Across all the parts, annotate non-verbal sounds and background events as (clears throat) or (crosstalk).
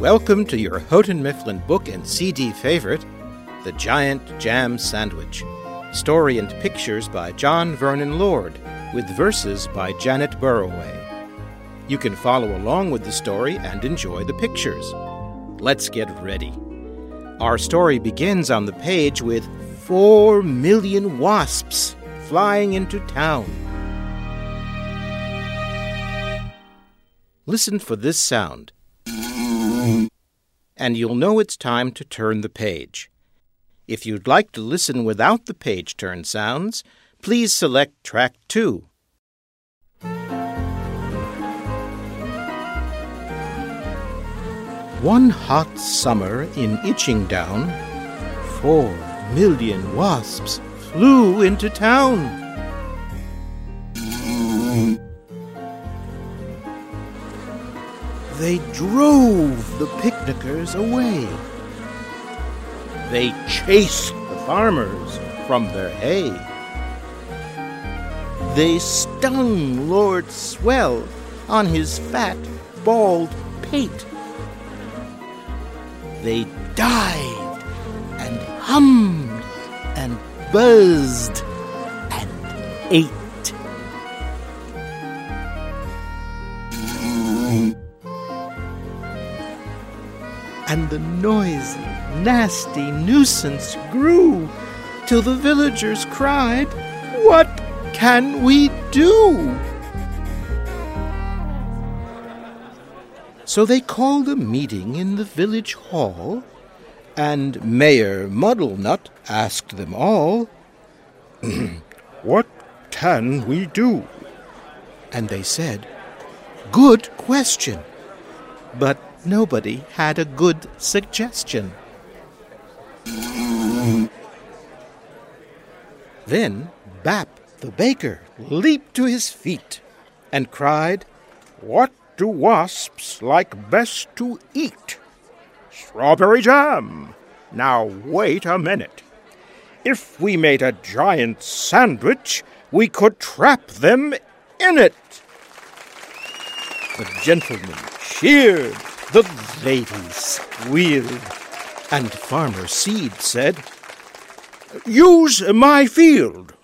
Welcome to your Houghton Mifflin book and CD favorite, The Giant Jam Sandwich. Story and pictures by John Vernon Lord, with verses by Janet Burroway. You can follow along with the story and enjoy the pictures. Let's get ready. Our story begins on the page with four million wasps flying into town. Listen for this sound, and you'll know it's time to turn the page. If you'd like to listen without the page turn sounds, please select track 2. One hot summer in Itching Down, four million wasps flew into town. They drove the picnickers away. They chased the farmers from their hay. They stung Lord Swell on his fat, bald pate. They dived and hummed and buzzed and ate. And the noisy, nasty nuisance grew till the villagers cried, What can we do? So they called a meeting in the village hall, and Mayor Muddlenut asked them all, (clears throat) What can we do? And they said, Good question. But nobody had a good suggestion. Then Bap the baker leaped to his feet and cried, What do wasps like best to eat? Strawberry jam. Now wait a minute. If we made a giant sandwich, we could trap them in it. The gentlemen cheered, the ladies squealed, and Farmer Seed said, Use my field.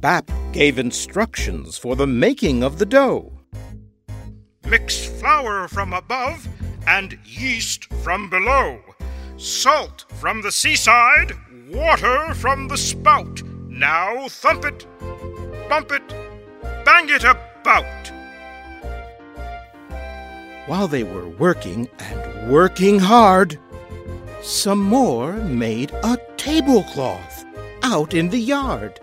Bap gave instructions for the making of the dough. Mix flour from above and yeast from below, salt from the seaside, water from the spout. Now thump it, bump it, it about. While they were working and working hard, some more made a tablecloth out in the yard.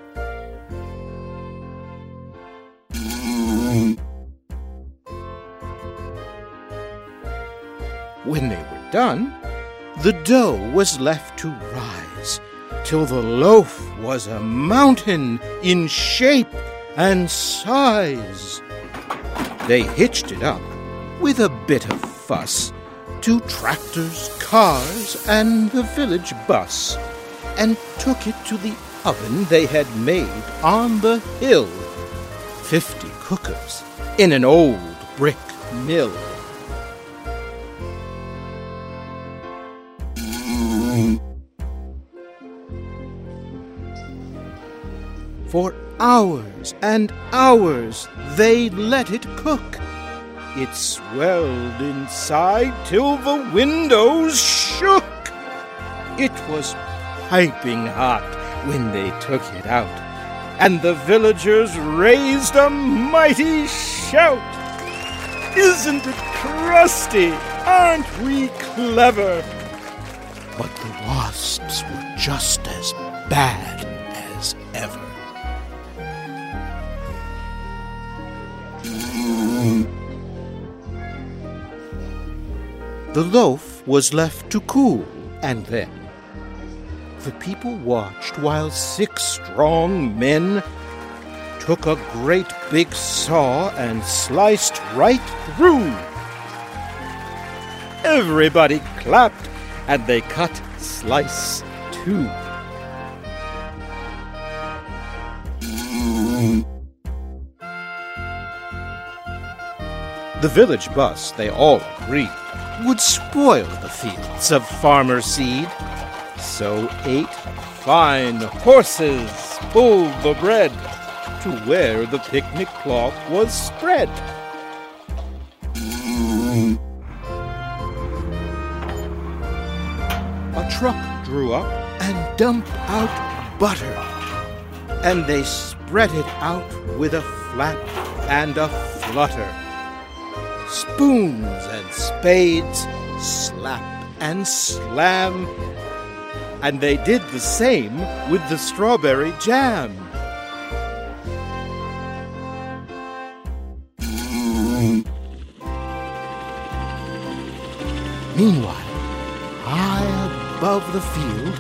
When they were done, the dough was left to rise till the loaf was a mountain in shape and size. They hitched it up with a bit of fuss to tractors, cars, and the village bus, and took it to the oven they had made on the hill. Fifty cookers in an old brick mill. For hours and hours they let it cook. It swelled inside till the windows shook. It was piping hot when they took it out, and the villagers raised a mighty shout. Isn't it crusty? Aren't we clever? But the wasps were just as bad The loaf was left to cool, and then the people watched while six strong men took a great big saw and sliced right through. Everybody clapped, and they cut slice two. The village bus, they all agreed, would spoil the fields of farmer seed. So eight fine horses pulled the bread to where the picnic cloth was spread. A truck drew up and dumped out butter, and they spread it out with a flap and a flutter. Spoons and spades slap and slam, and they did the same with the strawberry jam. Meanwhile, high above the field,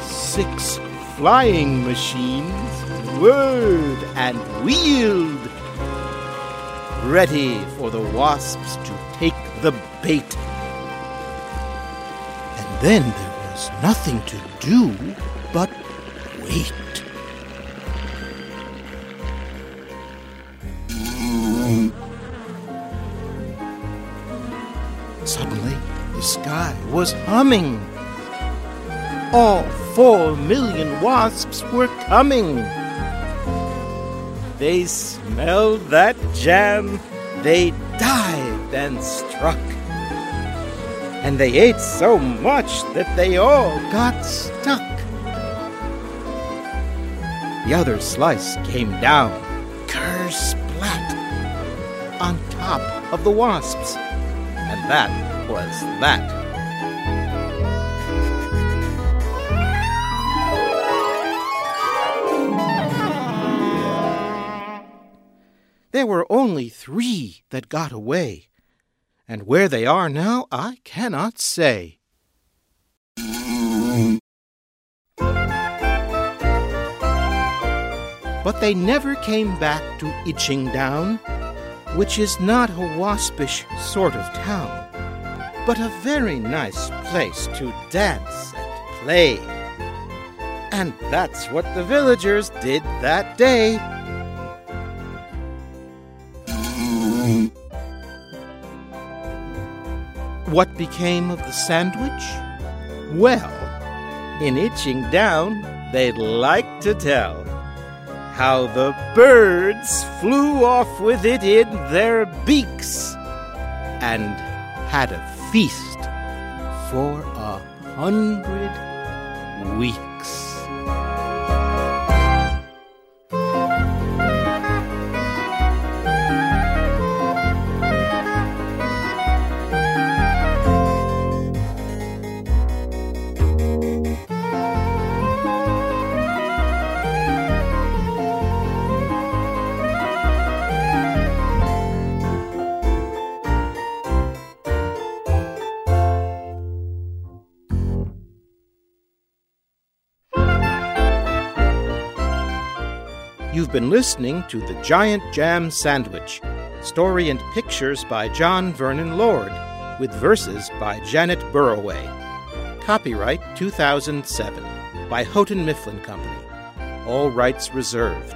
six flying machines whirred and wheeled, ready for the wasps to take the bait. And then there was nothing to do but wait. Suddenly, the sky was humming. All four million wasps were coming. They smelled that jam, they dived and struck. And they ate so much that they all got stuck. The other slice came down, kersplat, on top of the wasps. And that was that. There were only three that got away, and where they are now I cannot say. But they never came back to Itching Down, which is not a waspish sort of town, but a very nice place to dance and play. And that's what the villagers did that day. What became of the sandwich? Well, in Itching Down, they'd like to tell how the birds flew off with it in their beaks and had a feast for a hundred weeks. You've been listening to The Giant Jam Sandwich, story and pictures by John Vernon Lord, with verses by Janet Burroway. Copyright 2007 by Houghton Mifflin Company. All rights reserved.